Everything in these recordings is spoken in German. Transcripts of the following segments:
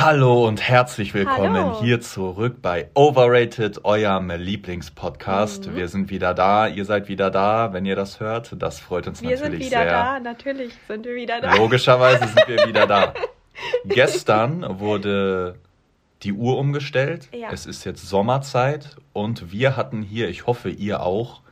Hallo und herzlich willkommen Hallo. hier zurück bei Overrated, eurem Lieblingspodcast. Mhm. Wir sind wieder da, ihr seid wieder da, wenn ihr das hört. Das freut uns Wir sind natürlich wieder sehr. da, natürlich sind wir wieder da. Logischerweise sind wir wieder da. Gestern wurde die Uhr umgestellt. Ja. Es ist jetzt Sommerzeit und wir hatten hier, ich hoffe ihr auch,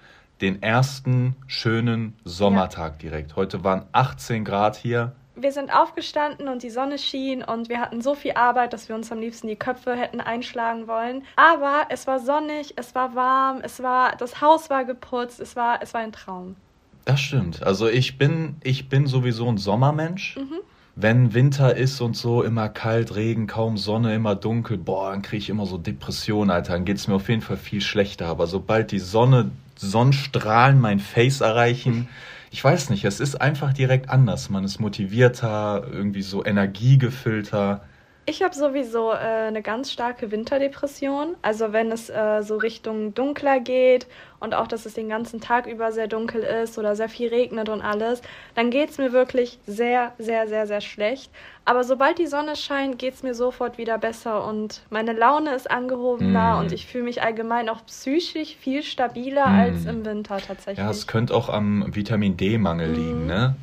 den ersten schönen Sommertag direkt. Heute waren 18 Grad hier. Wir sind aufgestanden und die Sonne schien und wir hatten so viel Arbeit, dass wir uns am liebsten die Köpfe hätten einschlagen wollen. Aber es war sonnig, es war warm, es war, das Haus war geputzt, es war, es war ein Traum. Das stimmt. Also ich bin, ich bin sowieso ein Sommermensch. Mhm. Wenn Winter ist und so, immer kalt, Regen, kaum Sonne, immer dunkel, boah, dann kriege ich immer so Depressionen, Alter. Dann geht es mir auf jeden Fall viel schlechter. Aber sobald die Sonne, Sonnenstrahlen mein Face erreichen, ich weiß nicht, es ist einfach direkt anders. Man ist motivierter, irgendwie so energiegefüllter. Ich habe sowieso äh, eine ganz starke Winterdepression. Also wenn es äh, so Richtung dunkler geht und auch, dass es den ganzen Tag über sehr dunkel ist oder sehr viel regnet und alles, dann geht es mir wirklich sehr, sehr, sehr, sehr schlecht. Aber sobald die Sonne scheint, geht es mir sofort wieder besser und meine Laune ist angehobener Mm. und ich fühle mich allgemein auch psychisch viel stabiler Mm. als im Winter tatsächlich. Ja, es könnte auch am Vitamin D-Mangel liegen, Mhm. ne?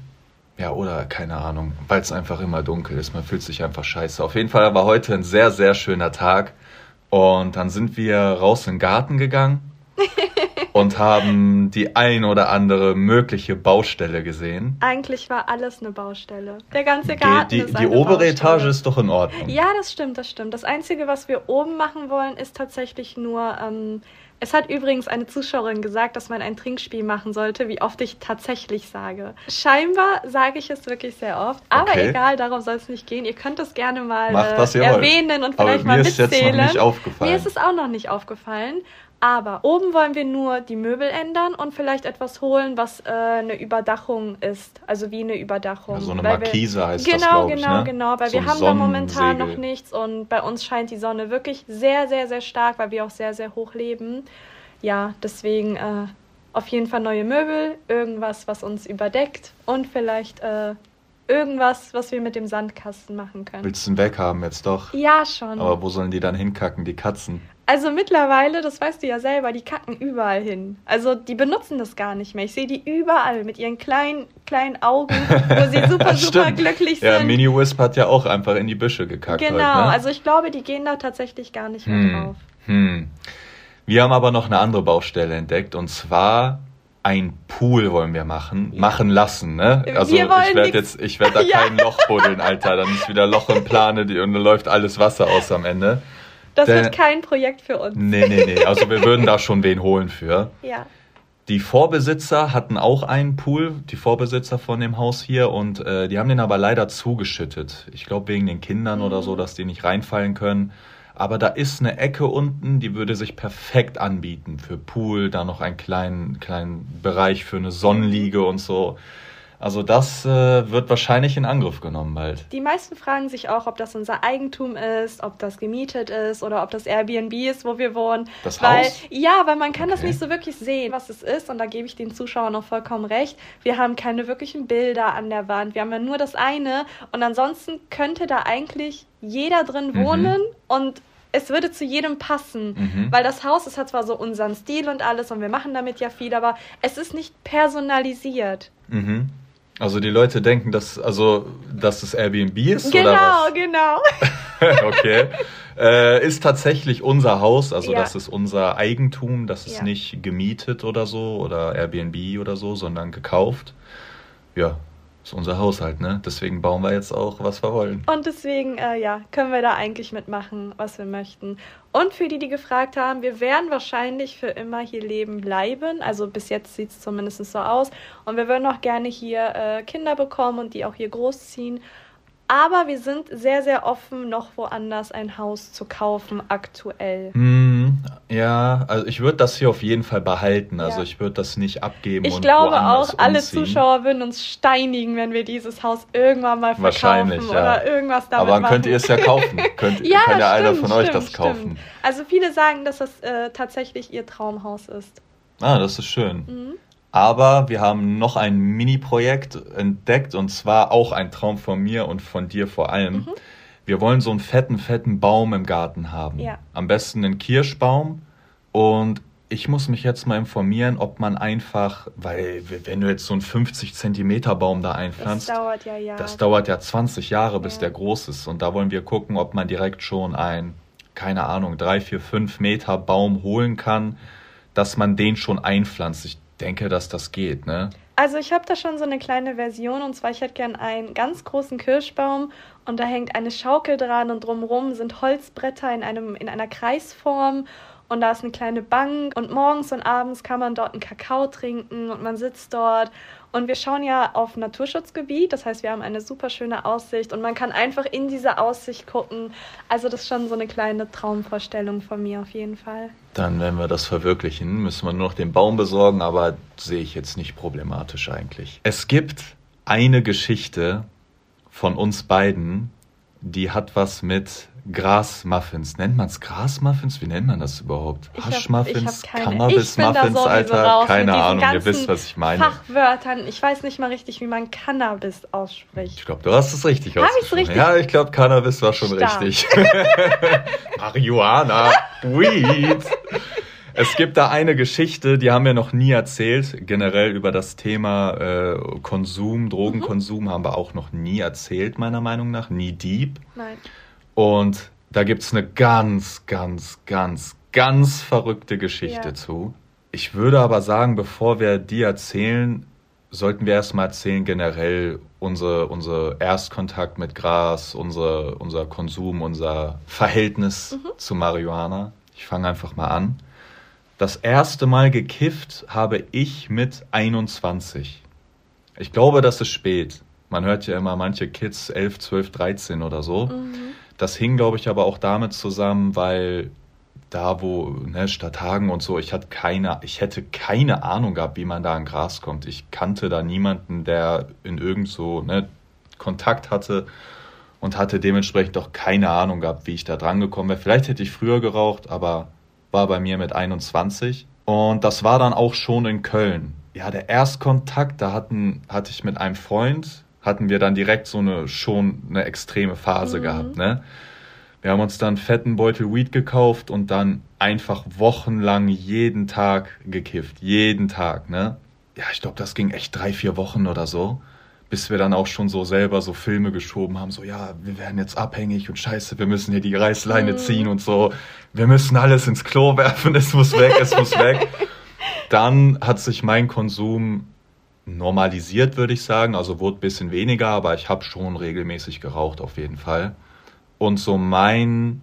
Ja, oder keine Ahnung, weil es einfach immer dunkel ist. Man fühlt sich einfach scheiße. Auf jeden Fall war heute ein sehr, sehr schöner Tag. Und dann sind wir raus in den Garten gegangen und haben die ein oder andere mögliche Baustelle gesehen. Eigentlich war alles eine Baustelle. Der ganze Die, Garten die, ist die eine obere Baustelle. Etage ist doch in Ordnung. Ja, das stimmt, das stimmt. Das Einzige, was wir oben machen wollen, ist tatsächlich nur. Ähm, es hat übrigens eine Zuschauerin gesagt, dass man ein Trinkspiel machen sollte, wie oft ich tatsächlich sage. Scheinbar sage ich es wirklich sehr oft. Aber Okay. egal, darum soll es nicht gehen. Ihr könnt es gerne mal Macht, äh, ihr wollt. erwähnen und Aber vielleicht mir mal mitzählen. Mir ist es auch noch nicht aufgefallen. Aber oben wollen wir nur die Möbel ändern und vielleicht etwas holen, was äh, eine Überdachung ist. Also wie eine Überdachung. Ja, so eine wir- Markise heißt das, Genau, glaub ich, genau, ne? genau. Weil So wir haben da momentan noch nichts und bei uns scheint die Sonne wirklich sehr, sehr, sehr stark, weil wir auch sehr, sehr hoch leben. Ja, deswegen äh, auf jeden Fall neue Möbel, irgendwas, was uns überdeckt und vielleicht äh, irgendwas, was wir mit dem Sandkasten machen können. Willst du ihn weghaben jetzt doch? Ja, schon. Aber wo sollen die dann hinkacken, die Katzen? Also mittlerweile, das weißt du ja selber, die kacken überall hin. Also die benutzen das gar nicht mehr. Ich sehe die überall mit ihren kleinen, kleinen Augen, wo sie super, super glücklich Ja, sind. Mini Wisp hat ja auch einfach in die Büsche gekackt genau, heute, ne? also ich glaube, die gehen da tatsächlich gar nicht mehr Hm, drauf. hm. Wir haben aber noch eine andere Baustelle entdeckt und zwar ein Pool wollen wir machen, Ja. machen lassen, ne? Also ich werde jetzt, ich werde da Ja. kein Loch buddeln, Alter. Dann ist wieder Loch im Plane die- und dann läuft alles Wasser aus am Ende. Das Der- wird kein Projekt für uns. Nee, nee, nee. Also wir würden da schon wen holen für. Ja. Die Vorbesitzer hatten auch einen Pool, die Vorbesitzer von dem Haus hier, und äh, die haben den aber leider zugeschüttet. Ich glaube wegen den Kindern oder so, dass die nicht reinfallen können. Aber da ist eine Ecke unten, die würde sich perfekt anbieten für Pool, da noch einen kleinen, kleinen Bereich für eine Sonnenliege und so. Also das äh, wird wahrscheinlich in Angriff genommen bald. Die meisten fragen sich auch, ob das unser Eigentum ist, ob das gemietet ist oder ob das Airbnb ist, wo wir wohnen. Das weil, Haus? Ja, weil man kann das Okay. nicht so wirklich sehen, was es ist. Und da gebe ich den Zuschauern noch vollkommen recht. Wir haben keine wirklichen Bilder an der Wand. Wir haben ja nur das eine. Und ansonsten könnte da eigentlich jeder drin Mhm. wohnen und es würde zu jedem passen. Mhm. Weil das Haus, es hat zwar so unseren Stil und alles und wir machen damit ja viel, aber es ist nicht personalisiert. Mhm. Also die Leute denken, dass, also, dass es Airbnb ist genau, oder was? genau. okay. Äh, ist tatsächlich unser Haus, also Ja. das ist unser Eigentum, das ist Ja. nicht gemietet oder so oder Airbnb oder so, sondern gekauft. Ja, ist unser Haushalt, ne? Deswegen bauen wir jetzt auch, was wir wollen. Und deswegen, äh, ja, können wir da eigentlich mitmachen, was wir möchten. Und für die, die gefragt haben, wir werden wahrscheinlich für immer hier leben bleiben. Also bis jetzt sieht es zumindest so aus. Und wir würden auch gerne hier äh, Kinder bekommen und die auch hier großziehen. Aber wir sind sehr, sehr offen, noch woanders ein Haus zu kaufen, aktuell. Hm, ja, also ich würde das hier auf jeden Fall behalten. Also Ja. ich würde das nicht abgeben Ich und glaube auch, alle umziehen. Zuschauer würden uns steinigen, wenn wir dieses Haus irgendwann mal verkaufen Wahrscheinlich, ja. oder irgendwas damit Aber dann machen. könnt ihr es ja kaufen. Könnt, Ja, kann ja einer von euch stimmt, das kaufen. stimmt. Also viele sagen, dass das äh, tatsächlich ihr Traumhaus ist. Ah, das ist schön. Mhm. Aber wir haben noch ein Mini-Projekt entdeckt und zwar auch ein Traum von mir und von dir vor allem. Mhm. Wir wollen so einen fetten, fetten Baum im Garten haben. Ja. Am besten einen Kirschbaum. Und ich muss mich jetzt mal informieren, ob man einfach, weil wenn du jetzt so einen 50 Zentimeter Baum da einpflanzt, das dauert ja Jahre. Das dauert ja 20 Jahre, bis ja. der groß ist. Und da wollen wir gucken, ob man direkt schon ein, keine Ahnung, drei, vier, fünf Meter Baum holen kann, dass man den schon einpflanzt. Ich denke, dass das geht, ne? Also ich habe da schon so eine kleine Version und zwar ich hätte gern einen ganz großen Kirschbaum und da hängt eine Schaukel dran und drumherum sind Holzbretter in einem in einer Kreisform und da ist eine kleine Bank und morgens und abends kann man dort einen Kakao trinken und man sitzt dort und wir schauen ja auf Naturschutzgebiet, das heißt, wir haben eine super schöne Aussicht und man kann einfach in diese Aussicht gucken. Also das ist schon so eine kleine Traumvorstellung von mir auf jeden Fall. Dann, wenn wir das verwirklichen, müssen wir nur noch den Baum besorgen, aber sehe ich jetzt nicht problematisch eigentlich. Es gibt eine Geschichte von uns beiden, die hat was mit Grasmuffins. Nennt man es Grasmuffins? Wie nennt man das überhaupt? Haschmuffins, Cannabis-Muffins, Alter? Keine Ahnung, ihr wisst, was ich meine. Fachwörtern. Ich weiß nicht mal richtig, wie man Cannabis ausspricht. Ich glaube, du hast es richtig Hab ausgesprochen. Richtig? Ja, ich glaube, Cannabis war schon Stark. richtig. Marihuana, Weed. Es gibt da eine Geschichte, die haben wir noch nie erzählt. Generell über das Thema äh, Konsum, Drogenkonsum mhm. haben wir auch noch nie erzählt, meiner Meinung nach. Nie deep. Nein. Und da gibt es eine ganz, ganz, ganz, ganz verrückte Geschichte ja. zu. Ich würde aber sagen, bevor wir die erzählen, sollten wir erstmal erzählen generell unser, unser Erstkontakt mit Gras, unser, unser Konsum, unser Verhältnis mhm. zu Marihuana. Ich fange einfach mal an. Das erste Mal gekifft habe ich mit 21. Ich glaube, das ist spät. Man hört ja immer manche Kids 11, 12, 13 oder so. Mhm. Das hing, glaube ich, aber auch damit zusammen, weil da, wo, ne, Stadthagen und so, ich hatte keine, ich hätte keine Ahnung gehabt, wie man da an Gras kommt. Ich kannte da niemanden, der in irgend so, ne, Kontakt hatte und hatte dementsprechend auch keine Ahnung gehabt, wie ich da dran gekommen wäre. Vielleicht hätte ich früher geraucht, aber war bei mir mit 21. Und das war dann auch schon in Köln. Ja, der Erstkontakt, da hatten, hatte ich mit einem Freund, hatten wir dann direkt so eine schon eine extreme Phase mhm. gehabt. Ne? Wir haben uns dann fetten Beutel Weed gekauft und dann einfach wochenlang jeden Tag gekifft. Jeden Tag, ne? Ja, ich glaube, das ging echt drei, vier Wochen oder so. Bis wir dann auch schon so selber so Filme geschoben haben, so ja, wir werden jetzt abhängig und scheiße, wir müssen hier die Reißleine mhm. ziehen und so. Wir müssen alles ins Klo werfen, es muss weg, es muss weg. Dann hat sich mein Konsum normalisiert, würde ich sagen. Also wurde ein bisschen weniger, aber ich habe schon regelmäßig geraucht, auf jeden Fall. Und so mein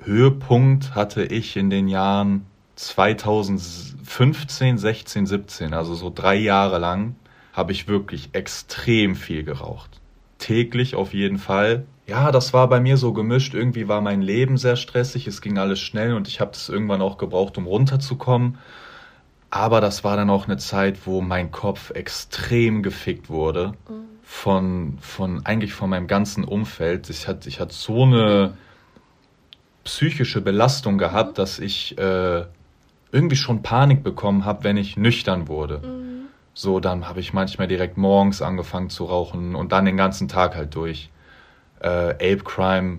Höhepunkt hatte ich in den Jahren 2015, 16, 17, also so drei Jahre lang, habe ich wirklich extrem viel geraucht. Täglich auf jeden Fall. Ja, das war bei mir so gemischt. Irgendwie war mein Leben sehr stressig, es ging alles schnell und ich habe das irgendwann auch gebraucht, um runterzukommen. Aber das war dann auch eine Zeit, wo mein Kopf extrem gefickt wurde mhm. von, von eigentlich von meinem ganzen Umfeld. Ich hatte, ich hatte so eine psychische Belastung gehabt, mhm. dass ich äh, irgendwie schon Panik bekommen habe, wenn ich nüchtern wurde. So, dann habe ich manchmal direkt morgens angefangen zu rauchen und dann den ganzen Tag halt durch. Äh, Ape Crime,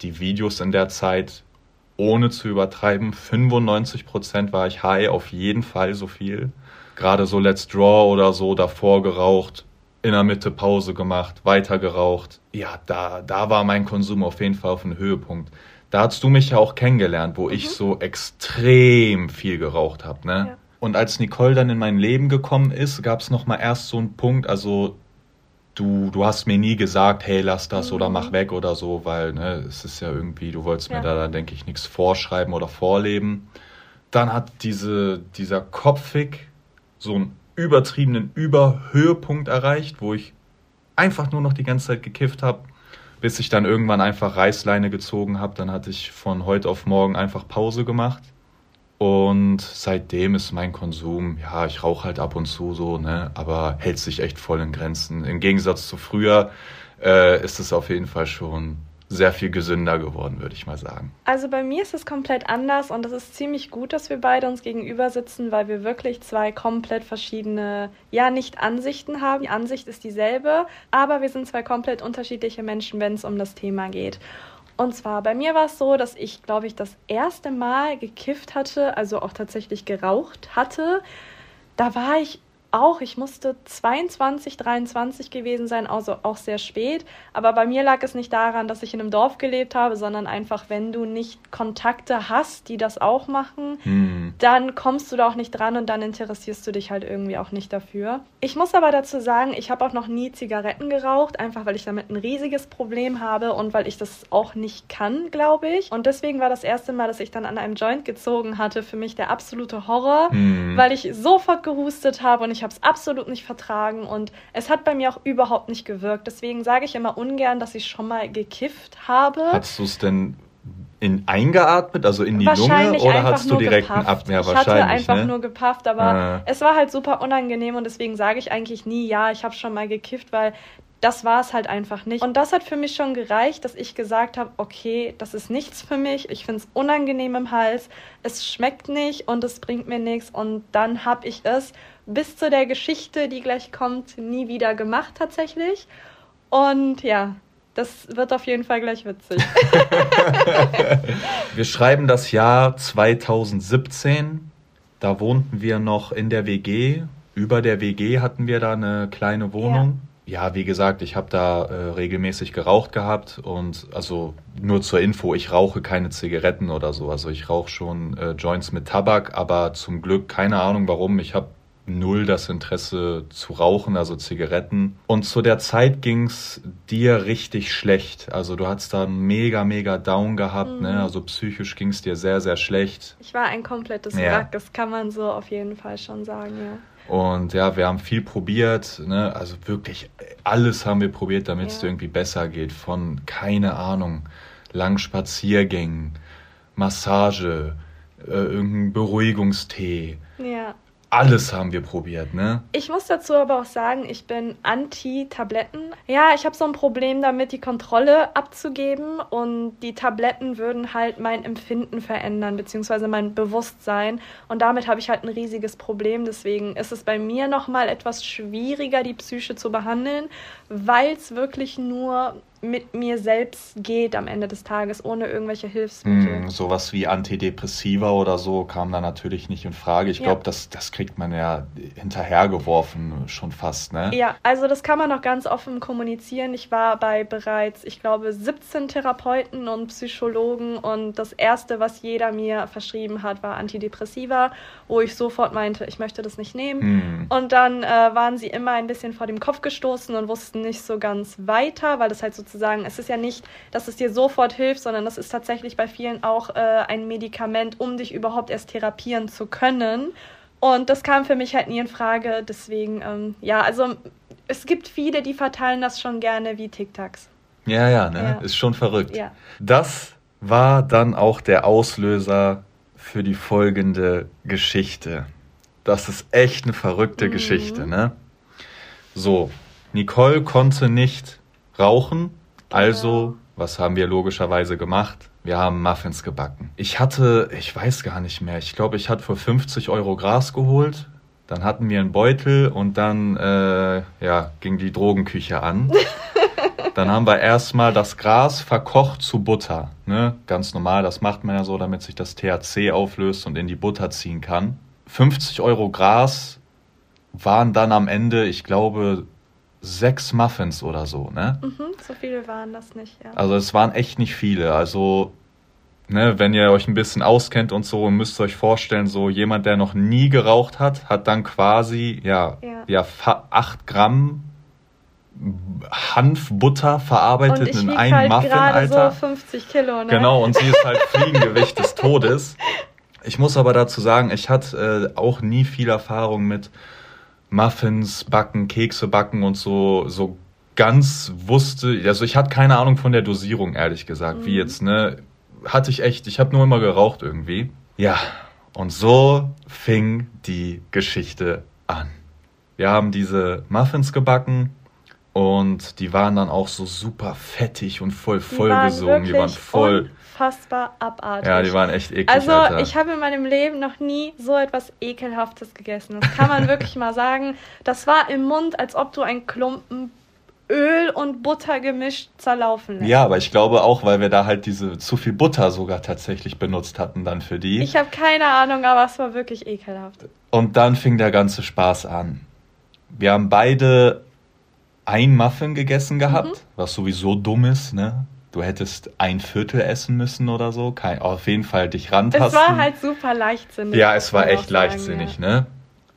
die Videos in der Zeit ohne zu übertreiben, 95% war ich high, auf jeden Fall so viel. Gerade so Let's Draw oder so, davor geraucht, in der Mitte Pause gemacht, weiter geraucht. Ja, da, da war mein Konsum auf jeden Fall auf einem Höhepunkt. Da hast du mich ja auch kennengelernt, wo mhm. ich so extrem viel geraucht habe, ne? Ja. Und als Nicole dann in mein Leben gekommen ist, gab es noch mal erst so einen Punkt, also du, du hast mir nie gesagt, hey, lass das mhm. oder mach weg oder so, weil ne, es ist ja irgendwie, du wolltest ja. mir da dann, denke ich, nichts vorschreiben oder vorleben. Dann hat diese, dieser Kopfig so einen übertriebenen Überhöhepunkt erreicht, wo ich einfach nur noch die ganze Zeit gekifft habe, bis ich dann irgendwann einfach Reißleine gezogen habe. Dann hatte ich von heute auf morgen einfach Pause gemacht und seitdem ist mein Konsum, ja, ich rauche halt ab und zu so, ne, aber hält sich echt voll in Grenzen. Im Gegensatz zu früher äh, ist es auf jeden Fall schon sehr viel gesünder geworden, würde ich mal sagen. Also bei mir ist es komplett anders und es ist ziemlich gut, dass wir beide uns gegenüber sitzen, weil wir wirklich zwei komplett verschiedene, ja, nicht Ansichten haben. Die Ansicht ist dieselbe, aber wir sind zwei komplett unterschiedliche Menschen, wenn es um das Thema geht. Und zwar bei mir war es so, dass ich, glaube ich, das erste Mal gekifft hatte, also auch tatsächlich geraucht hatte. Da war ich auch, ich musste 22, 23 gewesen sein, also auch sehr spät. Aber bei mir lag es nicht daran, dass ich in einem Dorf gelebt habe, sondern einfach, wenn du nicht Kontakte hast, die das auch machen, hm. dann kommst du da auch nicht dran und dann interessierst du dich halt irgendwie auch nicht dafür. Ich muss aber dazu sagen, ich habe auch noch nie Zigaretten geraucht, einfach weil ich damit ein riesiges Problem habe und weil ich das auch nicht kann, glaube ich. Und deswegen war das erste Mal, dass ich dann an einem Joint gezogen hatte, für mich der absolute Horror, hm. weil ich sofort gehustet habe und ich ich habe es absolut nicht vertragen und es hat bei mir auch überhaupt nicht gewirkt. Deswegen sage ich immer ungern, dass ich schon mal gekifft habe. Hast du es denn in, eingeatmet, also in die Lunge, oder hast du direkt einen Ab ja, Ich hatte einfach ne? nur gepafft, aber ah. es war halt super unangenehm und deswegen sage ich eigentlich nie, ja, ich habe schon mal gekifft, weil das war es halt einfach nicht. Und das hat für mich schon gereicht, dass ich gesagt habe, okay, das ist nichts für mich. Ich finde es unangenehm im Hals. Es schmeckt nicht und es bringt mir nichts. Und dann habe ich es bis zu der Geschichte, die gleich kommt, nie wieder gemacht tatsächlich. Und ja, das wird auf jeden Fall gleich witzig. wir schreiben das Jahr 2017. Da wohnten wir noch in der WG. Über der WG hatten wir da eine kleine Wohnung. Ja ja, wie gesagt, ich habe da äh, regelmäßig geraucht gehabt und also nur zur Info, ich rauche keine Zigaretten oder so. Also ich rauche schon äh, Joints mit Tabak, aber zum Glück keine Ahnung warum. Ich habe null das Interesse zu rauchen, also Zigaretten. Und zu der Zeit ging's dir richtig schlecht. Also du hattest da mega, mega Down gehabt, ne? mhm. ne? Also psychisch ging's dir sehr, sehr schlecht. Ich war ein komplettes ja. Wrack, das kann man so auf jeden Fall schon sagen, ja. Und ja, wir haben viel probiert, ne? also wirklich alles haben wir probiert, damit es ja. dir irgendwie besser geht. Von, keine Ahnung, langen Spaziergängen, Massage, äh, irgendein Beruhigungstee. Ja alles haben wir probiert, ne? Ich muss dazu aber auch sagen, ich bin anti-Tabletten. Ja, ich habe so ein Problem damit, die Kontrolle abzugeben und die Tabletten würden halt mein Empfinden verändern, beziehungsweise mein Bewusstsein. Und damit habe ich halt ein riesiges Problem. Deswegen ist es bei mir nochmal etwas schwieriger, die Psyche zu behandeln, weil es wirklich nur mit mir selbst geht am Ende des Tages, ohne irgendwelche Hilfsmittel. Mm, sowas wie Antidepressiva oder so kam da natürlich nicht in Frage. Ich ja. glaube, das, das kriegt man ja hinterhergeworfen schon fast, ne? Ja, also das kann man noch ganz offen kommunizieren. Ich war bei bereits, ich glaube, 17 Therapeuten und Psychologen und das erste, was jeder mir verschrieben hat, war Antidepressiva, wo ich sofort meinte, ich möchte das nicht nehmen. Mm. Und dann äh, waren sie immer ein bisschen vor dem Kopf gestoßen und wussten nicht so ganz weiter, weil das halt so sozusagen, es ist ja nicht, dass es dir sofort hilft, sondern das ist tatsächlich bei vielen auch äh, ein Medikament, um dich überhaupt erst therapieren zu können. Und das kam für mich halt nie in Frage. Deswegen, ähm, ja, also es gibt viele, die verteilen das schon gerne wie Tic-Tacs. Ja, ja, ne? Ja. Ist schon verrückt. Ja. Das war dann auch der Auslöser für die folgende Geschichte. Das ist echt eine verrückte mhm. Geschichte, ne? So, Nicole konnte nicht rauchen, also, was haben wir logischerweise gemacht? Wir haben Muffins gebacken. Ich hatte, ich weiß gar nicht mehr, ich glaube, ich hatte für 50 Euro Gras geholt. Dann hatten wir einen Beutel und dann äh, ja, ging die Drogenküche an. Dann haben wir erstmal das Gras verkocht zu Butter. Ne? Ganz normal, das macht man ja so, damit sich das THC auflöst und in die Butter ziehen kann. 50 Euro Gras waren dann am Ende, ich glaube, sechs Muffins oder so, ne? Mhm, so viele waren das nicht, ja. Also es waren echt nicht viele. Also, ne, wenn ihr euch ein bisschen auskennt und so, müsst ihr euch vorstellen, so jemand, der noch nie geraucht hat, hat dann quasi, ja, ja, ja acht Gramm Hanfbutter verarbeitet in einem halt Muffin, Alter. So 50 Kilo, ne? Genau, und sie ist halt Fliegengewicht des Todes. Ich muss aber dazu sagen, ich hatte äh, auch nie viel Erfahrung mit Muffins backen, Kekse backen und so, so ganz wusste, also ich hatte keine Ahnung von der Dosierung, ehrlich gesagt, mhm. wie jetzt, ne? Hatte ich echt, ich habe nur immer geraucht irgendwie. Ja, und so fing die Geschichte an. Wir haben diese Muffins gebacken und die waren dann auch so super fettig und voll vollgesogen. Die, die waren voll unfassbar abartig. Ja, die waren echt eklig. Also, Alter. ich habe in meinem Leben noch nie so etwas Ekelhaftes gegessen. Das kann man wirklich mal sagen. Das war im Mund, als ob du einen Klumpen Öl und Butter gemischt zerlaufen lässt. Ja, aber ich glaube auch, weil wir da halt diese zu viel Butter sogar tatsächlich benutzt hatten dann für die. Ich habe keine Ahnung, aber es war wirklich ekelhaft. Und dann fing der ganze Spaß an. Wir haben beide ein Muffin gegessen gehabt, mhm. was sowieso dumm ist, ne? Du hättest ein Viertel essen müssen oder so. Kein, auf jeden Fall dich rantasten. Es war halt super leichtsinnig. Ja, es war echt sagen, leichtsinnig, ja. ne?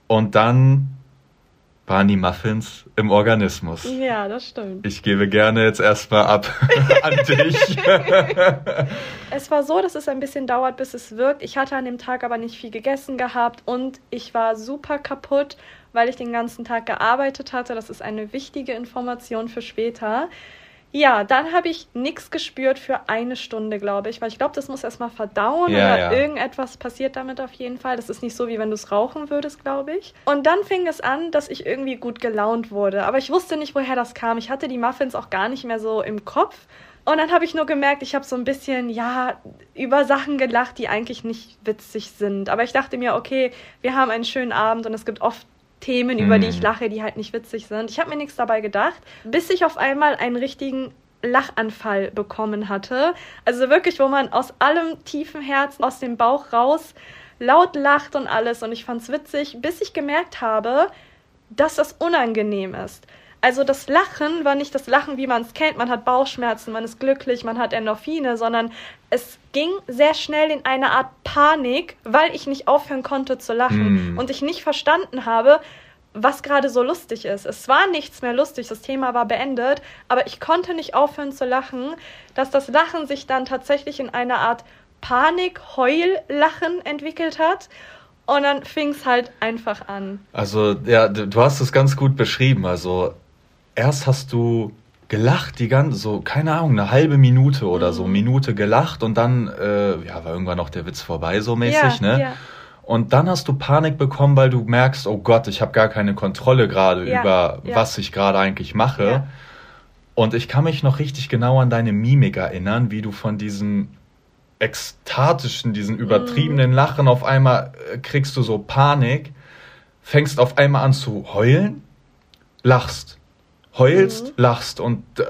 Und dann waren die Muffins im Organismus. Ja, das stimmt. Ich gebe gerne jetzt erstmal ab an dich. es war so, dass es ein bisschen dauert, bis es wirkt. Ich hatte an dem Tag aber nicht viel gegessen gehabt und ich war super kaputt, weil ich den ganzen Tag gearbeitet hatte. Das ist eine wichtige Information für später. Ja, dann habe ich nichts gespürt für eine Stunde, glaube ich, weil ich glaube, das muss erstmal verdauen ja, oder ja. irgendetwas passiert damit auf jeden Fall. Das ist nicht so, wie wenn du es rauchen würdest, glaube ich. Und dann fing es an, dass ich irgendwie gut gelaunt wurde. Aber ich wusste nicht, woher das kam. Ich hatte die Muffins auch gar nicht mehr so im Kopf. Und dann habe ich nur gemerkt, ich habe so ein bisschen, ja, über Sachen gelacht, die eigentlich nicht witzig sind. Aber ich dachte mir, okay, wir haben einen schönen Abend und es gibt oft Themen, über die ich hm. lache, die halt nicht witzig sind. Ich habe mir nichts dabei gedacht, bis ich auf einmal einen richtigen Lachanfall bekommen hatte. Also wirklich, wo man aus allem tiefen Herzen, aus dem Bauch raus laut lacht und alles. Und ich fand es witzig, bis ich gemerkt habe, dass das unangenehm ist. Also das Lachen war nicht das Lachen, wie man es kennt. Man hat Bauchschmerzen, man ist glücklich, man hat Endorphine, sondern es ging sehr schnell in eine Art Panik, weil ich nicht aufhören konnte zu lachen mm. und ich nicht verstanden habe, was gerade so lustig ist. Es war nichts mehr lustig, das Thema war beendet, aber ich konnte nicht aufhören zu lachen, dass das Lachen sich dann tatsächlich in eine Art Panik-Heul-Lachen entwickelt hat und dann fing es halt einfach an. Also, ja, du hast es ganz gut beschrieben. Also, erst hast du gelacht, die ganze, so, keine Ahnung, eine halbe Minute oder so, mhm. Minute gelacht und dann, äh, ja, war irgendwann noch der Witz vorbei, so mäßig, ja, ne? Ja. Und dann hast du Panik bekommen, weil du merkst, oh Gott, ich habe gar keine Kontrolle gerade ja, über, was ich gerade eigentlich mache. Und ich kann mich noch richtig genau an deine Mimik erinnern, wie du von diesem ekstatischen, diesen übertriebenen mhm. Lachen auf einmal äh, kriegst du so Panik, fängst auf einmal an zu heulen, lachst heulst, mhm. lachst und äh,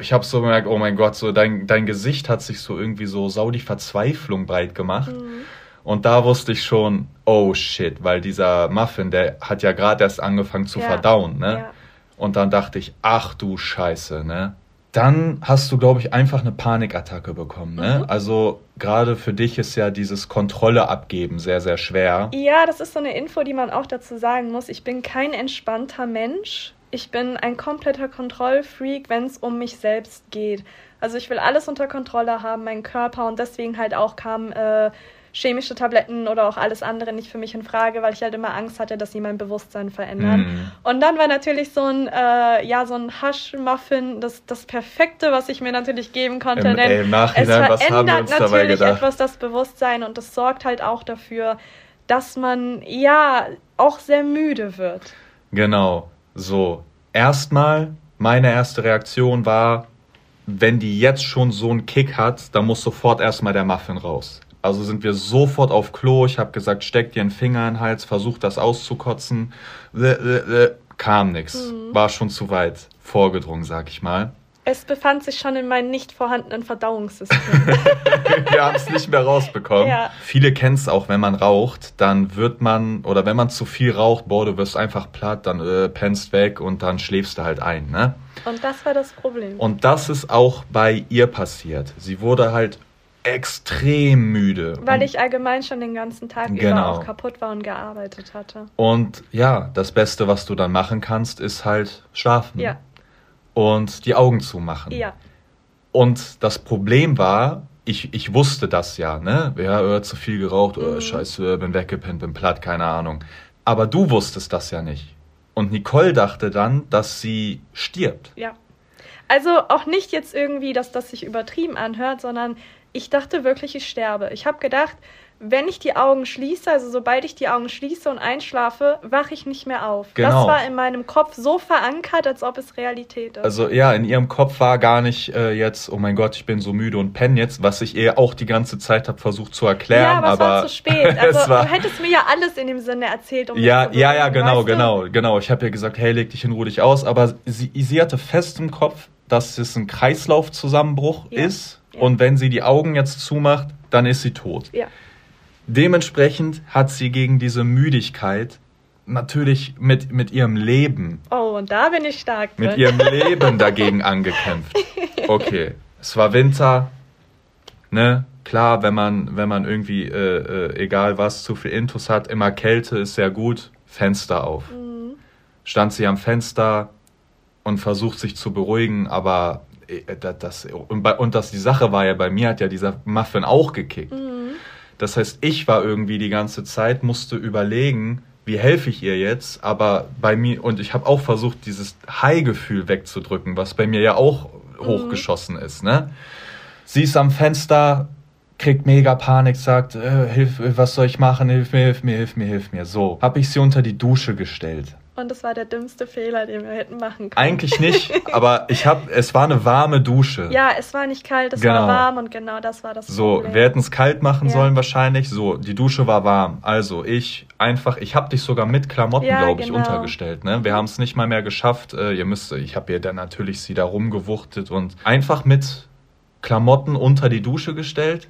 ich habe so gemerkt, oh mein Gott, so dein, dein Gesicht hat sich so irgendwie so sau die Verzweiflung breit gemacht. Mhm. Und da wusste ich schon, oh shit, weil dieser Muffin, der hat ja gerade erst angefangen zu ja. verdauen, ne? Ja. Und dann dachte ich, ach du Scheiße, ne? Dann hast du, glaube ich, einfach eine Panikattacke bekommen, ne? Mhm. Also gerade für dich ist ja dieses Kontrolle abgeben sehr, sehr schwer. Ja, das ist so eine Info, die man auch dazu sagen muss. Ich bin kein entspannter Mensch ich bin ein kompletter Kontrollfreak, wenn es um mich selbst geht. Also ich will alles unter Kontrolle haben, meinen Körper und deswegen halt auch kam äh, chemische Tabletten oder auch alles andere nicht für mich in Frage, weil ich halt immer Angst hatte, dass sie mein Bewusstsein verändern. Mm. Und dann war natürlich so ein, äh, ja, so ein Hash-Muffin das, das Perfekte, was ich mir natürlich geben konnte. Im, denn im es verändert natürlich etwas das Bewusstsein und das sorgt halt auch dafür, dass man ja auch sehr müde wird. Genau. So, erstmal, meine erste Reaktion war, wenn die jetzt schon so einen Kick hat, dann muss sofort erstmal der Muffin raus. Also sind wir sofort auf Klo. Ich habe gesagt, steck dir einen Finger in den Hals, versuch das auszukotzen. Kam nichts. Mhm. War schon zu weit vorgedrungen, sag ich mal. Es befand sich schon in meinem nicht vorhandenen Verdauungssystem. Wir haben es nicht mehr rausbekommen. Ja. Viele kennen es auch, wenn man raucht, dann wird man, oder wenn man zu viel raucht, boah, du wirst einfach platt, dann äh, pennst weg und dann schläfst du halt ein, ne? Und das war das Problem. Und das ist auch bei ihr passiert. Sie wurde halt extrem müde. Weil ich allgemein schon den ganzen Tag genau. über auch kaputt war und gearbeitet hatte. Und ja, das Beste, was du dann machen kannst, ist halt schlafen. Ja und die Augen zumachen. Ja. Und das Problem war, ich, ich wusste das ja, ne? Ja, äh, zu viel geraucht, oh, mhm. oh, scheiße, bin weggepennt, bin platt, keine Ahnung. Aber du wusstest das ja nicht. Und Nicole dachte dann, dass sie stirbt. Ja. Also auch nicht jetzt irgendwie, dass das sich übertrieben anhört, sondern ich dachte wirklich, ich sterbe. Ich habe gedacht, wenn ich die Augen schließe, also sobald ich die Augen schließe und einschlafe, wache ich nicht mehr auf. Genau. Das war in meinem Kopf so verankert, als ob es Realität ist. Also ja, in ihrem Kopf war gar nicht äh, jetzt, oh mein Gott, ich bin so müde und penne jetzt, was ich ihr auch die ganze Zeit habe versucht zu erklären. Ja, aber, aber es war zu spät. Also war, du hättest mir ja alles in dem Sinne erzählt. Um ja, ja, ja, genau, genau, genau. Ich habe ihr gesagt, hey, leg dich in Ruhe dich aus. Aber sie, sie hatte fest im Kopf, dass es ein Kreislaufzusammenbruch ja. ist. Ja. Und wenn sie die Augen jetzt zumacht, dann ist sie tot. Ja. Dementsprechend hat sie gegen diese Müdigkeit natürlich mit, mit ihrem Leben. Oh, und da bin ich stark. Drin. Mit ihrem Leben dagegen angekämpft. Okay, es war Winter, ne? Klar, wenn man, wenn man irgendwie, äh, äh, egal was, zu viel Intus hat, immer Kälte ist sehr gut, Fenster auf. Mhm. Stand sie am Fenster und versucht sich zu beruhigen, aber äh, das, das, und, bei, und das, die Sache war ja, bei mir hat ja dieser Muffin auch gekickt. Mhm. Das heißt, ich war irgendwie die ganze Zeit, musste überlegen, wie helfe ich ihr jetzt? Aber bei mir, und ich habe auch versucht, dieses High-Gefühl wegzudrücken, was bei mir ja auch mhm. hochgeschossen ist. Ne? Sie ist am Fenster, kriegt mega Panik, sagt, äh, hilf, was soll ich machen? Hilf mir, hilf mir, hilf mir, hilf mir. So, habe ich sie unter die Dusche gestellt. Und das war der dümmste Fehler, den wir hätten machen können. Eigentlich nicht, aber ich habe, es war eine warme Dusche. Ja, es war nicht kalt, es genau. war warm und genau das war das So, Problem. wir hätten es kalt machen ja. sollen wahrscheinlich. So, die Dusche war warm. Also ich einfach, ich habe dich sogar mit Klamotten, ja, glaube ich, genau. untergestellt. Ne? Wir haben es nicht mal mehr geschafft. Äh, ihr müsst, ich habe ihr dann natürlich sie da rumgewuchtet und einfach mit Klamotten unter die Dusche gestellt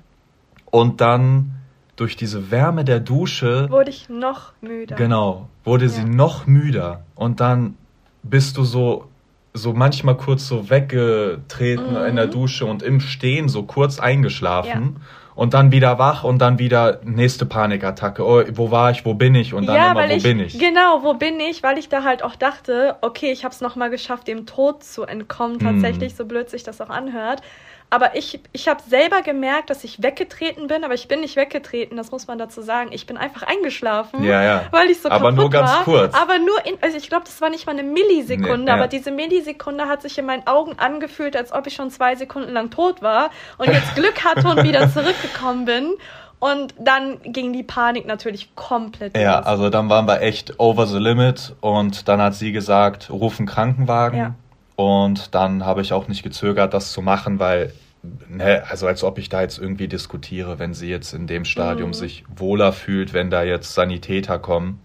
und dann durch diese Wärme der Dusche wurde ich noch müder. Genau, wurde ja. sie noch müder und dann bist du so so manchmal kurz so weggetreten mhm. in der Dusche und im Stehen so kurz eingeschlafen ja. und dann wieder wach und dann wieder nächste Panikattacke. Oh, wo war ich? Wo bin ich? Und dann ja, immer, wo ich, bin ich? Genau, wo bin ich? Weil ich da halt auch dachte, okay, ich habe es noch mal geschafft, dem Tod zu entkommen. Mhm. Tatsächlich, mhm. so blöd sich das auch anhört. Aber ich, ich habe selber gemerkt, dass ich weggetreten bin, aber ich bin nicht weggetreten, das muss man dazu sagen. Ich bin einfach eingeschlafen, ja, ja. weil ich so aber kaputt nur ganz war. kurz. Aber nur in, also ich glaube, das war nicht mal eine Millisekunde, nee, ja. aber diese Millisekunde hat sich in meinen Augen angefühlt, als ob ich schon zwei Sekunden lang tot war und jetzt Glück hatte und wieder zurückgekommen bin. Und dann ging die Panik natürlich komplett Ja, los. also dann waren wir echt over the limit und dann hat sie gesagt, ruf einen Krankenwagen. Ja. Und dann habe ich auch nicht gezögert, das zu machen, weil, ne, also als ob ich da jetzt irgendwie diskutiere, wenn sie jetzt in dem Stadium mhm. sich wohler fühlt, wenn da jetzt Sanitäter kommen.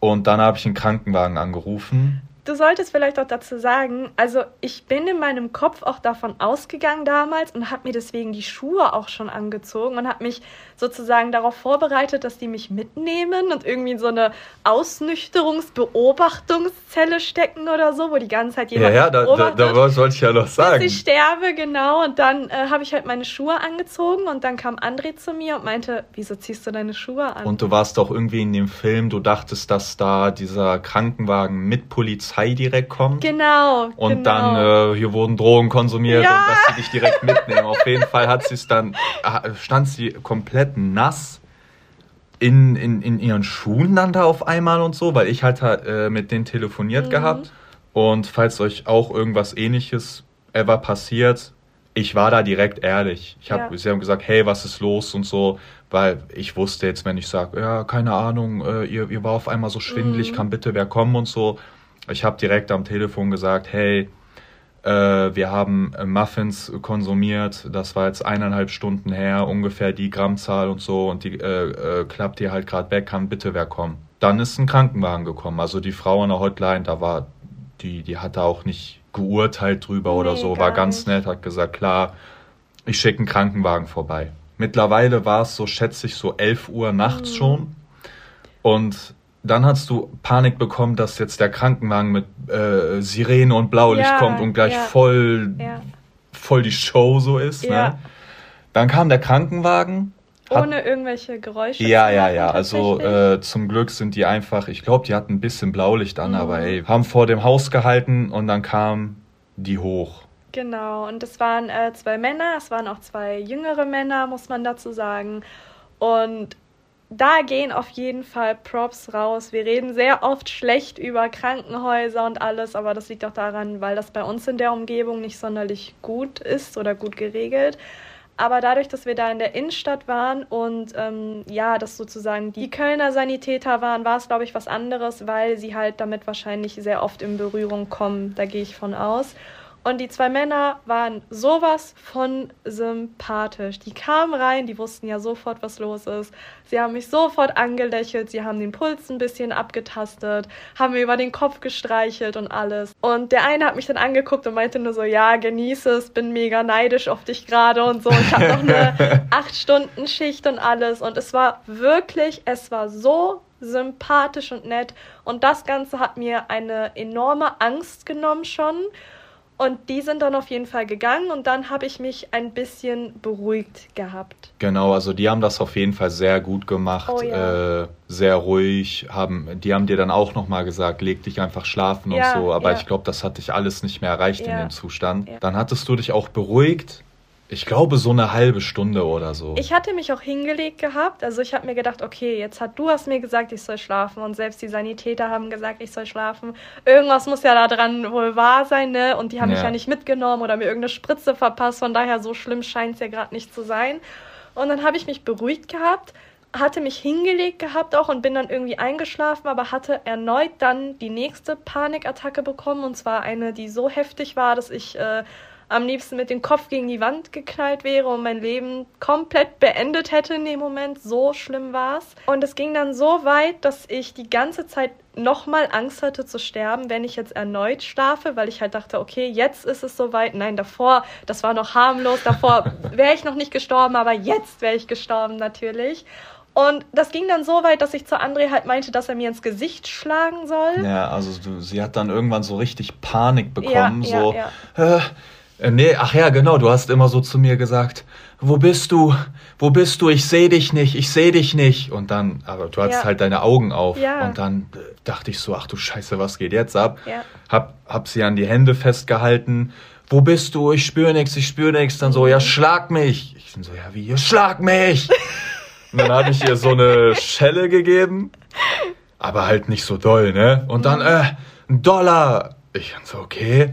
Und dann habe ich einen Krankenwagen angerufen du solltest vielleicht auch dazu sagen, also ich bin in meinem Kopf auch davon ausgegangen damals und habe mir deswegen die Schuhe auch schon angezogen und habe mich sozusagen darauf vorbereitet, dass die mich mitnehmen und irgendwie in so eine Ausnüchterungsbeobachtungszelle stecken oder so, wo die ganze Zeit jemand Ja, ja, da, da, da sollte ich ja noch sagen. Bis ich sterbe, genau. Und dann äh, habe ich halt meine Schuhe angezogen und dann kam André zu mir und meinte, wieso ziehst du deine Schuhe an? Und du warst doch irgendwie in dem Film, du dachtest, dass da dieser Krankenwagen mit Polizei Polizei direkt kommt. Genau. Und genau. dann, äh, hier wurden Drogen konsumiert ja. und dass sie dich direkt mitnehmen. Auf jeden Fall hat sie es dann, stand sie komplett nass in, in, in ihren Schuhen dann da auf einmal und so, weil ich halt äh, mit denen telefoniert mhm. gehabt. Und falls euch auch irgendwas ähnliches ever passiert, ich war da direkt ehrlich. Ich hab, ja. Sie haben gesagt, hey, was ist los und so, weil ich wusste jetzt, wenn ich sage, ja, keine Ahnung, äh, ihr, ihr war auf einmal so schwindelig, mhm. kann bitte wer kommen und so, ich habe direkt am Telefon gesagt, hey, äh, wir haben äh, Muffins konsumiert, das war jetzt eineinhalb Stunden her, ungefähr die Grammzahl und so. Und die äh, äh, klappt hier halt gerade weg, kann bitte wer kommen. Dann ist ein Krankenwagen gekommen, also die Frau an der Hotline, da war, die, die hatte auch nicht geurteilt drüber nee, oder so, war ganz nett, hat gesagt, klar, ich schicke einen Krankenwagen vorbei. Mittlerweile war es so, schätze ich, so 11 Uhr nachts mhm. schon. Und dann hast du Panik bekommen, dass jetzt der Krankenwagen mit äh, Sirene und Blaulicht ja, kommt und gleich ja, voll, ja. voll die Show so ist. Ne? Dann kam der Krankenwagen. Ohne irgendwelche Geräusche. Ja, ja, ja. Also äh, zum Glück sind die einfach, ich glaube, die hatten ein bisschen Blaulicht an, mhm. aber ey, haben vor dem Haus gehalten und dann kam die hoch. Genau, und es waren äh, zwei Männer, es waren auch zwei jüngere Männer, muss man dazu sagen. Und da gehen auf jeden Fall Props raus. Wir reden sehr oft schlecht über Krankenhäuser und alles, aber das liegt auch daran, weil das bei uns in der Umgebung nicht sonderlich gut ist oder gut geregelt. Aber dadurch, dass wir da in der Innenstadt waren und ähm, ja, dass sozusagen die Kölner Sanitäter waren, war es, glaube ich, was anderes, weil sie halt damit wahrscheinlich sehr oft in Berührung kommen. Da gehe ich von aus. Und die zwei Männer waren sowas von sympathisch. Die kamen rein, die wussten ja sofort, was los ist. Sie haben mich sofort angelächelt, sie haben den Puls ein bisschen abgetastet, haben mir über den Kopf gestreichelt und alles. Und der eine hat mich dann angeguckt und meinte nur so, ja, genieße es, bin mega neidisch auf dich gerade und so. Ich habe noch eine acht Stunden Schicht und alles. Und es war wirklich, es war so sympathisch und nett. Und das Ganze hat mir eine enorme Angst genommen schon. Und die sind dann auf jeden Fall gegangen und dann habe ich mich ein bisschen beruhigt gehabt. Genau, also die haben das auf jeden Fall sehr gut gemacht, oh, ja. äh, sehr ruhig. Haben, die haben dir dann auch nochmal gesagt, leg dich einfach schlafen ja, und so. Aber ja. ich glaube, das hat dich alles nicht mehr erreicht in dem Zustand. Dann hattest du dich auch beruhigt ich glaube, so eine halbe Stunde oder so. Ich hatte mich auch hingelegt gehabt. Also ich habe mir gedacht, okay, jetzt hat du hast mir gesagt, ich soll schlafen und selbst die Sanitäter haben gesagt, ich soll schlafen. Irgendwas muss ja da dran wohl wahr sein, ne? Und die haben ja. mich ja nicht mitgenommen oder mir irgendeine Spritze verpasst. Von daher so schlimm scheint es ja gerade nicht zu sein. Und dann habe ich mich beruhigt gehabt, hatte mich hingelegt gehabt auch und bin dann irgendwie eingeschlafen, aber hatte erneut dann die nächste Panikattacke bekommen und zwar eine, die so heftig war, dass ich äh, am liebsten mit dem Kopf gegen die Wand geknallt wäre und mein Leben komplett beendet hätte in dem Moment. So schlimm war es. Und es ging dann so weit, dass ich die ganze Zeit nochmal Angst hatte zu sterben, wenn ich jetzt erneut schlafe, weil ich halt dachte, okay, jetzt ist es soweit. Nein, davor, das war noch harmlos. Davor wäre ich noch nicht gestorben, aber jetzt wäre ich gestorben natürlich. Und das ging dann so weit, dass ich zu André halt meinte, dass er mir ins Gesicht schlagen soll. Ja, also sie hat dann irgendwann so richtig Panik bekommen, ja, so, ja, ja. Äh, äh, nee, ach ja, genau, du hast immer so zu mir gesagt, wo bist du? Wo bist du? Ich sehe dich nicht, ich sehe dich nicht. Und dann, aber du hattest ja. halt deine Augen auf. Ja. Und dann äh, dachte ich so, ach du Scheiße, was geht jetzt ab? Ja. Hab, hab sie an die Hände festgehalten. Wo bist du? Ich spüre nichts, ich spüre nichts. Dann so, ja, mhm. schlag mich. Ich bin so, ja, wie, schlag mich. Und dann habe ich ihr so eine Schelle gegeben. Aber halt nicht so doll, ne? Und dann, mhm. äh, ein Dollar. Ich dann so, okay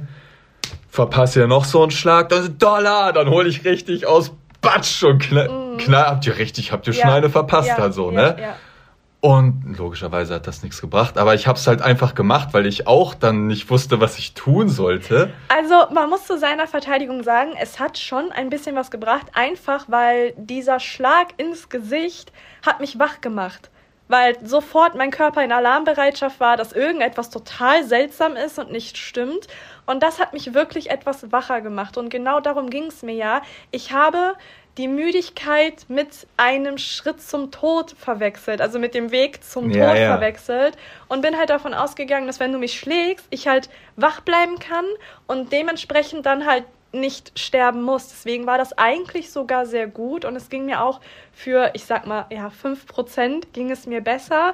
verpasse ja noch so einen Schlag, dann Dollar, dann hole ich richtig aus Batsch und knall, mm. knall habt ihr richtig, habt ihr ja. Schneide verpasst ja, halt so, ja, ne? Ja. Und logischerweise hat das nichts gebracht, aber ich habe es halt einfach gemacht, weil ich auch dann nicht wusste, was ich tun sollte. Also man muss zu seiner Verteidigung sagen, es hat schon ein bisschen was gebracht, einfach weil dieser Schlag ins Gesicht hat mich wach gemacht weil sofort mein Körper in Alarmbereitschaft war, dass irgendetwas total seltsam ist und nicht stimmt. Und das hat mich wirklich etwas wacher gemacht. Und genau darum ging es mir ja. Ich habe die Müdigkeit mit einem Schritt zum Tod verwechselt, also mit dem Weg zum ja, Tod ja. verwechselt und bin halt davon ausgegangen, dass wenn du mich schlägst, ich halt wach bleiben kann und dementsprechend dann halt nicht sterben muss. Deswegen war das eigentlich sogar sehr gut und es ging mir auch für, ich sag mal, ja, 5% ging es mir besser.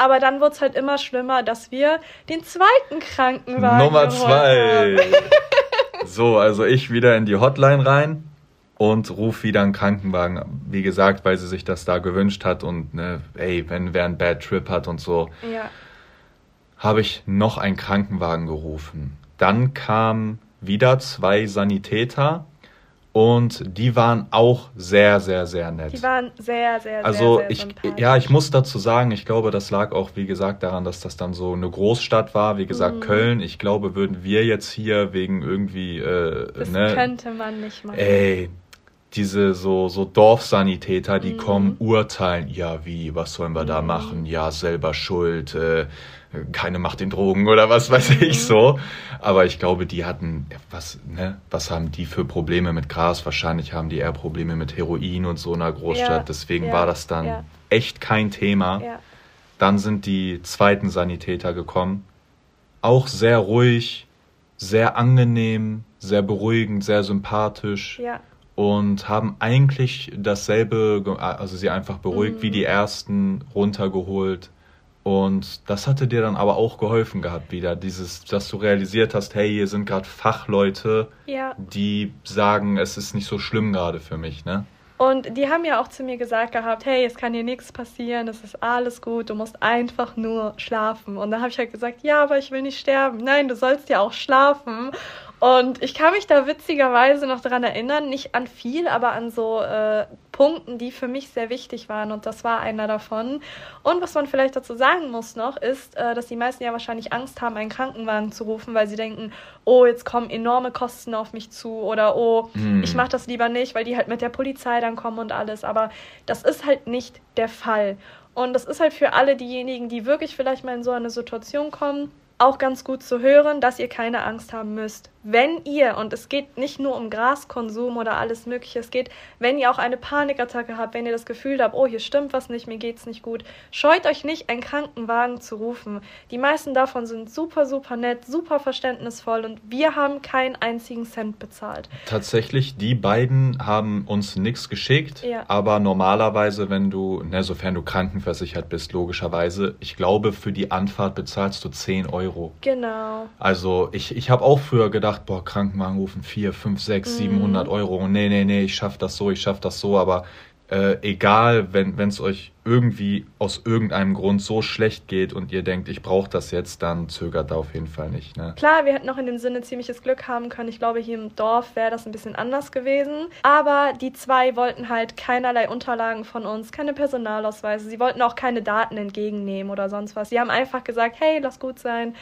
Aber dann wurde es halt immer schlimmer, dass wir den zweiten Krankenwagen Nummer zwei. so, also ich wieder in die Hotline rein und ruf wieder einen Krankenwagen. Wie gesagt, weil sie sich das da gewünscht hat und ne, ey, wenn wer einen Bad Trip hat und so, ja. habe ich noch einen Krankenwagen gerufen. Dann kam wieder zwei Sanitäter und die waren auch sehr, sehr, sehr nett. Die waren sehr, sehr, also sehr, sehr ich, Ja, ich muss dazu sagen, ich glaube, das lag auch, wie gesagt, daran, dass das dann so eine Großstadt war. Wie gesagt, mhm. Köln. Ich glaube, würden wir jetzt hier wegen irgendwie... Äh, das ne, könnte man nicht machen. Ey, diese so, so Dorfsanitäter, die mhm. kommen, urteilen, ja wie, was sollen wir mhm. da machen? Ja, selber schuld, äh, keine Macht in Drogen oder was weiß ich mhm. so. Aber ich glaube, die hatten, was, ne, was haben die für Probleme mit Gras? Wahrscheinlich haben die eher Probleme mit Heroin und so einer Großstadt. Ja, Deswegen ja, war das dann ja. echt kein Thema. Dann sind die zweiten Sanitäter gekommen. Auch sehr ruhig, sehr angenehm, sehr beruhigend, sehr sympathisch. Und haben eigentlich dasselbe, also sie einfach beruhigt mhm. wie die ersten runtergeholt. Und das hatte dir dann aber auch geholfen gehabt wieder, dieses, dass du realisiert hast, hey, hier sind gerade Fachleute, ja. die sagen, es ist nicht so schlimm gerade für mich, ne? Und die haben ja auch zu mir gesagt gehabt, hey, es kann dir nichts passieren, es ist alles gut, du musst einfach nur schlafen. Und dann habe ich halt gesagt, ja, aber ich will nicht sterben. Nein, du sollst ja auch schlafen. Und ich kann mich da witzigerweise noch daran erinnern, nicht an viel, aber an so äh, Punkten, die für mich sehr wichtig waren. Und das war einer davon. Und was man vielleicht dazu sagen muss noch, ist, äh, dass die meisten ja wahrscheinlich Angst haben, einen Krankenwagen zu rufen, weil sie denken, oh, jetzt kommen enorme Kosten auf mich zu oder oh, mm. ich mache das lieber nicht, weil die halt mit der Polizei dann kommen und alles. Aber das ist halt nicht der Fall. Und das ist halt für alle diejenigen, die wirklich vielleicht mal in so eine Situation kommen, auch ganz gut zu hören, dass ihr keine Angst haben müsst. Wenn ihr, und es geht nicht nur um Graskonsum oder alles Mögliche, es geht, wenn ihr auch eine Panikattacke habt, wenn ihr das Gefühl habt, oh, hier stimmt was nicht, mir geht's nicht gut, scheut euch nicht, einen Krankenwagen zu rufen. Die meisten davon sind super, super nett, super verständnisvoll und wir haben keinen einzigen Cent bezahlt. Tatsächlich, die beiden haben uns nichts geschickt, ja. aber normalerweise, wenn du, ne, sofern du krankenversichert bist, logischerweise, ich glaube, für die Anfahrt bezahlst du 10 Euro. Genau. Also ich, ich habe auch früher gedacht, gedacht, boah, Krankenwagen rufen 4, 5, 6, 700 Euro. Nee, nee, nee, ich schaff das so, ich schaff das so. Aber äh, egal, wenn es euch irgendwie aus irgendeinem Grund so schlecht geht und ihr denkt, ich brauche das jetzt, dann zögert da auf jeden Fall nicht. Ne? Klar, wir hätten noch in dem Sinne ziemliches Glück haben können. Ich glaube, hier im Dorf wäre das ein bisschen anders gewesen. Aber die zwei wollten halt keinerlei Unterlagen von uns, keine Personalausweise. Sie wollten auch keine Daten entgegennehmen oder sonst was. Sie haben einfach gesagt, hey, lass gut sein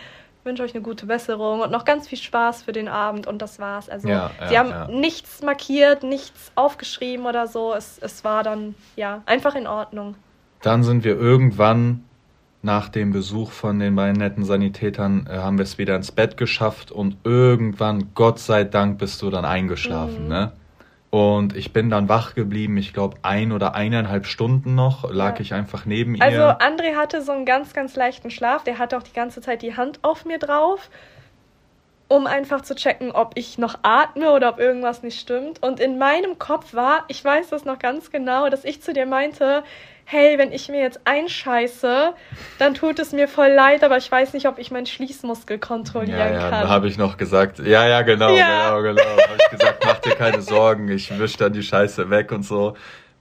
wünsche euch eine gute Besserung und noch ganz viel Spaß für den Abend und das war's. Also ja, ja, sie haben ja. nichts markiert, nichts aufgeschrieben oder so. Es, es war dann ja einfach in Ordnung. Dann sind wir irgendwann nach dem Besuch von den beiden netten Sanitätern äh, haben wir es wieder ins Bett geschafft und irgendwann, Gott sei Dank, bist du dann eingeschlafen, mhm. ne? Und ich bin dann wach geblieben, ich glaube ein oder eineinhalb Stunden noch, lag ja. ich einfach neben ihr. Also André hatte so einen ganz, ganz leichten Schlaf, der hatte auch die ganze Zeit die Hand auf mir drauf, um einfach zu checken, ob ich noch atme oder ob irgendwas nicht stimmt. Und in meinem Kopf war, ich weiß das noch ganz genau, dass ich zu dir meinte, hey, wenn ich mir jetzt einscheiße, dann tut es mir voll leid, aber ich weiß nicht, ob ich meinen Schließmuskel kontrollieren ja, ja, kann. Da habe ich noch gesagt, ja, ja, genau, ja. genau, genau. habe ich gesagt, mach dir keine Sorgen, ich wisch dann die Scheiße weg und so.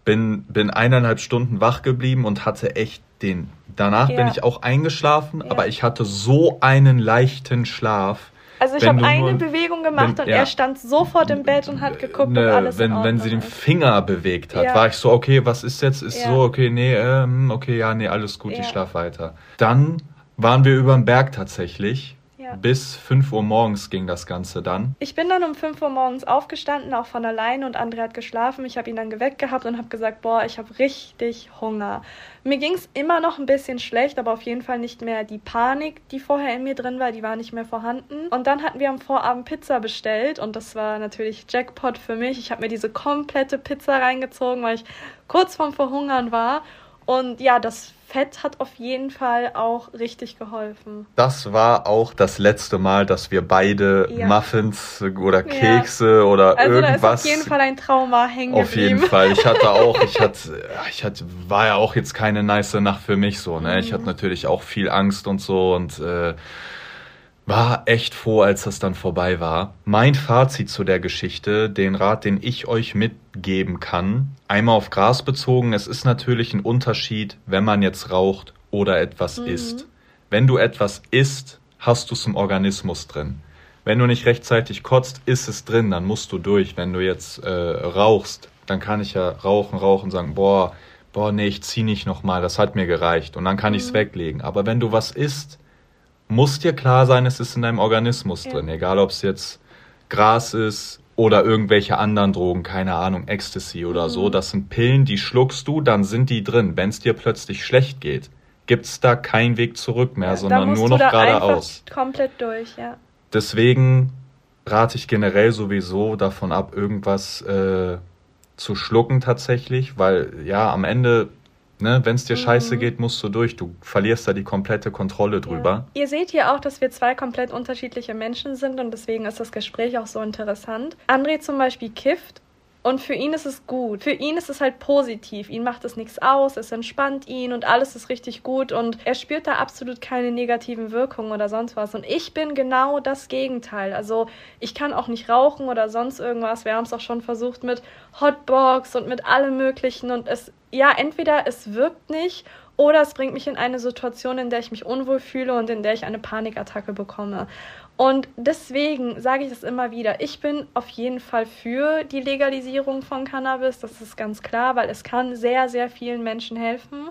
Bin, bin eineinhalb Stunden wach geblieben und hatte echt den. Danach ja. bin ich auch eingeschlafen, aber ich hatte so einen leichten Schlaf also ich habe eine Bewegung gemacht wenn, und ja. er stand sofort im Bett und hat geguckt, ne, ob alles wenn, wenn sie den Finger bewegt hat, ja. war ich so, okay, was ist jetzt? Ist ja. so, okay, nee, ähm, okay, ja, nee, alles gut, ich schlaf weiter. Dann waren wir über den Berg tatsächlich ja. Bis 5 Uhr morgens ging das Ganze dann. Ich bin dann um 5 Uhr morgens aufgestanden, auch von alleine, und André hat geschlafen. Ich habe ihn dann geweckt gehabt und habe gesagt, boah, ich habe richtig Hunger. Mir ging es immer noch ein bisschen schlecht, aber auf jeden Fall nicht mehr die Panik, die vorher in mir drin war, die war nicht mehr vorhanden. Und dann hatten wir am Vorabend Pizza bestellt und das war natürlich Jackpot für mich. Ich habe mir diese komplette Pizza reingezogen, weil ich kurz vorm Verhungern war. Und ja, das Fett hat auf jeden Fall auch richtig geholfen. Das war auch das letzte Mal, dass wir beide ja. Muffins oder Kekse ja. oder also irgendwas. Da ist auf jeden Fall ein Trauma hängen Auf jeden Fall. Ich hatte auch, ich hatte, ich hatte, war ja auch jetzt keine nice Nacht für mich so. Ne, mhm. ich hatte natürlich auch viel Angst und so und äh, war echt froh, als das dann vorbei war. Mein Fazit zu der Geschichte, den Rat, den ich euch mitgeben kann, einmal auf Gras bezogen, es ist natürlich ein Unterschied, wenn man jetzt raucht oder etwas mhm. isst. Wenn du etwas isst, hast du es im Organismus drin. Wenn du nicht rechtzeitig kotzt, ist es drin, dann musst du durch. Wenn du jetzt äh, rauchst, dann kann ich ja rauchen, rauchen, sagen, boah, boah, nee, ich zieh nicht nochmal, das hat mir gereicht und dann kann mhm. ich es weglegen. Aber wenn du was isst, muss dir klar sein, es ist in deinem Organismus ja. drin. Egal, ob es jetzt Gras ist oder irgendwelche anderen Drogen, keine Ahnung, Ecstasy oder mhm. so. Das sind Pillen, die schluckst du, dann sind die drin. Wenn es dir plötzlich schlecht geht, gibt's da keinen Weg zurück mehr, ja, sondern nur noch geradeaus. Komplett durch, ja. Deswegen rate ich generell sowieso davon ab, irgendwas äh, zu schlucken tatsächlich, weil ja, am Ende Ne, wenn es dir mhm. scheiße geht, musst du durch. Du verlierst da die komplette Kontrolle drüber. Ja. Ihr seht hier auch, dass wir zwei komplett unterschiedliche Menschen sind und deswegen ist das Gespräch auch so interessant. André zum Beispiel kifft und für ihn ist es gut. Für ihn ist es halt positiv. Ihn macht es nichts aus, es entspannt ihn und alles ist richtig gut und er spürt da absolut keine negativen Wirkungen oder sonst was. Und ich bin genau das Gegenteil. Also ich kann auch nicht rauchen oder sonst irgendwas. Wir haben es auch schon versucht mit Hotbox und mit allem Möglichen und es, ja, entweder es wirkt nicht oder es bringt mich in eine Situation, in der ich mich unwohl fühle und in der ich eine Panikattacke bekomme. Und deswegen sage ich das immer wieder. Ich bin auf jeden Fall für die Legalisierung von Cannabis. Das ist ganz klar, weil es kann sehr, sehr vielen Menschen helfen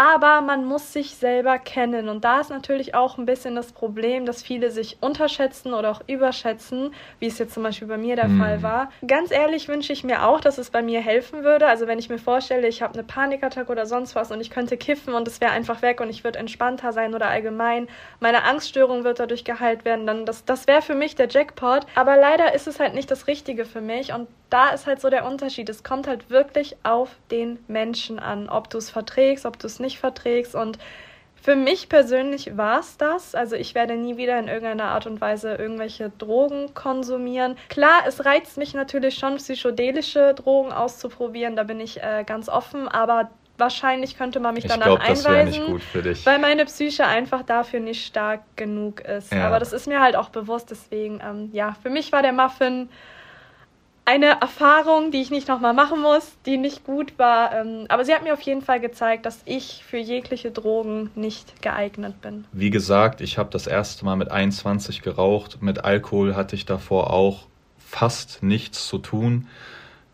aber man muss sich selber kennen. Und da ist natürlich auch ein bisschen das Problem, dass viele sich unterschätzen oder auch überschätzen, wie es jetzt zum Beispiel bei mir der mm. Fall war. Ganz ehrlich wünsche ich mir auch, dass es bei mir helfen würde. Also wenn ich mir vorstelle, ich habe eine Panikattacke oder sonst was und ich könnte kiffen und es wäre einfach weg und ich würde entspannter sein oder allgemein meine Angststörung wird dadurch geheilt werden, dann das, das wäre für mich der Jackpot. Aber leider ist es halt nicht das Richtige für mich und da ist halt so der Unterschied. Es kommt halt wirklich auf den Menschen an, ob du es verträgst, ob du es nicht verträgst. Und für mich persönlich war es das. Also ich werde nie wieder in irgendeiner Art und Weise irgendwelche Drogen konsumieren. Klar, es reizt mich natürlich schon, psychedelische Drogen auszuprobieren. Da bin ich äh, ganz offen. Aber wahrscheinlich könnte man mich ich dann glaub, einweisen, weil meine Psyche einfach dafür nicht stark genug ist. Ja. Aber das ist mir halt auch bewusst. Deswegen, ähm, ja, für mich war der Muffin eine Erfahrung, die ich nicht nochmal machen muss, die nicht gut war. Ähm, aber sie hat mir auf jeden Fall gezeigt, dass ich für jegliche Drogen nicht geeignet bin. Wie gesagt, ich habe das erste Mal mit 21 geraucht. Mit Alkohol hatte ich davor auch fast nichts zu tun.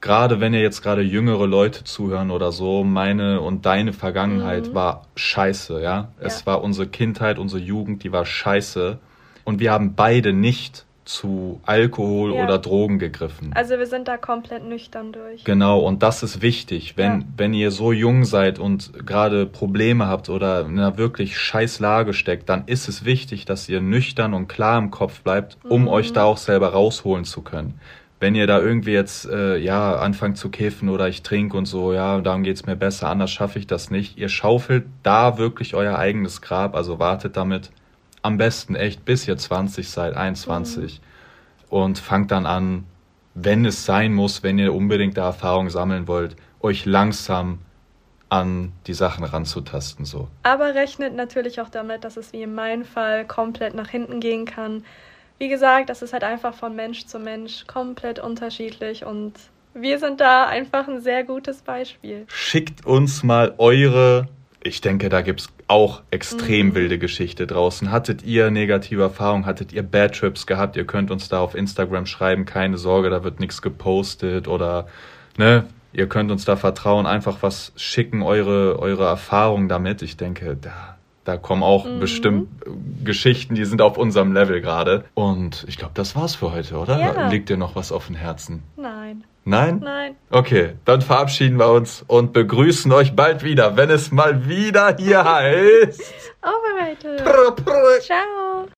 Gerade wenn ihr jetzt gerade jüngere Leute zuhören oder so, meine und deine Vergangenheit mhm. war scheiße, ja? ja. Es war unsere Kindheit, unsere Jugend, die war scheiße. Und wir haben beide nicht zu Alkohol ja. oder Drogen gegriffen. Also wir sind da komplett nüchtern durch. Genau, und das ist wichtig. Wenn, ja. wenn ihr so jung seid und gerade Probleme habt oder in einer wirklich scheiß Lage steckt, dann ist es wichtig, dass ihr nüchtern und klar im Kopf bleibt, um mhm. euch da auch selber rausholen zu können. Wenn ihr da irgendwie jetzt äh, ja anfangt zu kiffen oder ich trinke und so, ja, darum geht's mir besser, anders schaffe ich das nicht. Ihr schaufelt da wirklich euer eigenes Grab, also wartet damit am besten echt bis ihr 20 seid, 21 mhm. und fangt dann an, wenn es sein muss, wenn ihr unbedingt da Erfahrung sammeln wollt, euch langsam an die Sachen ranzutasten so. Aber rechnet natürlich auch damit, dass es wie in meinem Fall komplett nach hinten gehen kann. Wie gesagt, das ist halt einfach von Mensch zu Mensch komplett unterschiedlich und wir sind da einfach ein sehr gutes Beispiel. Schickt uns mal eure ich denke, da gibt es auch extrem mhm. wilde Geschichte draußen. Hattet ihr negative Erfahrungen? Hattet ihr Bad Trips gehabt? Ihr könnt uns da auf Instagram schreiben. Keine Sorge, da wird nichts gepostet oder, ne? Ihr könnt uns da vertrauen, einfach was schicken, eure, eure Erfahrungen damit. Ich denke, da, da kommen auch mhm. bestimmt Geschichten, die sind auf unserem Level gerade. Und ich glaube, das war's für heute, oder? Ja. Liegt dir noch was auf dem Herzen? Nein. Nein? Nein. Okay, dann verabschieden wir uns und begrüßen euch bald wieder, wenn es mal wieder hier heißt. Overrated. Ciao.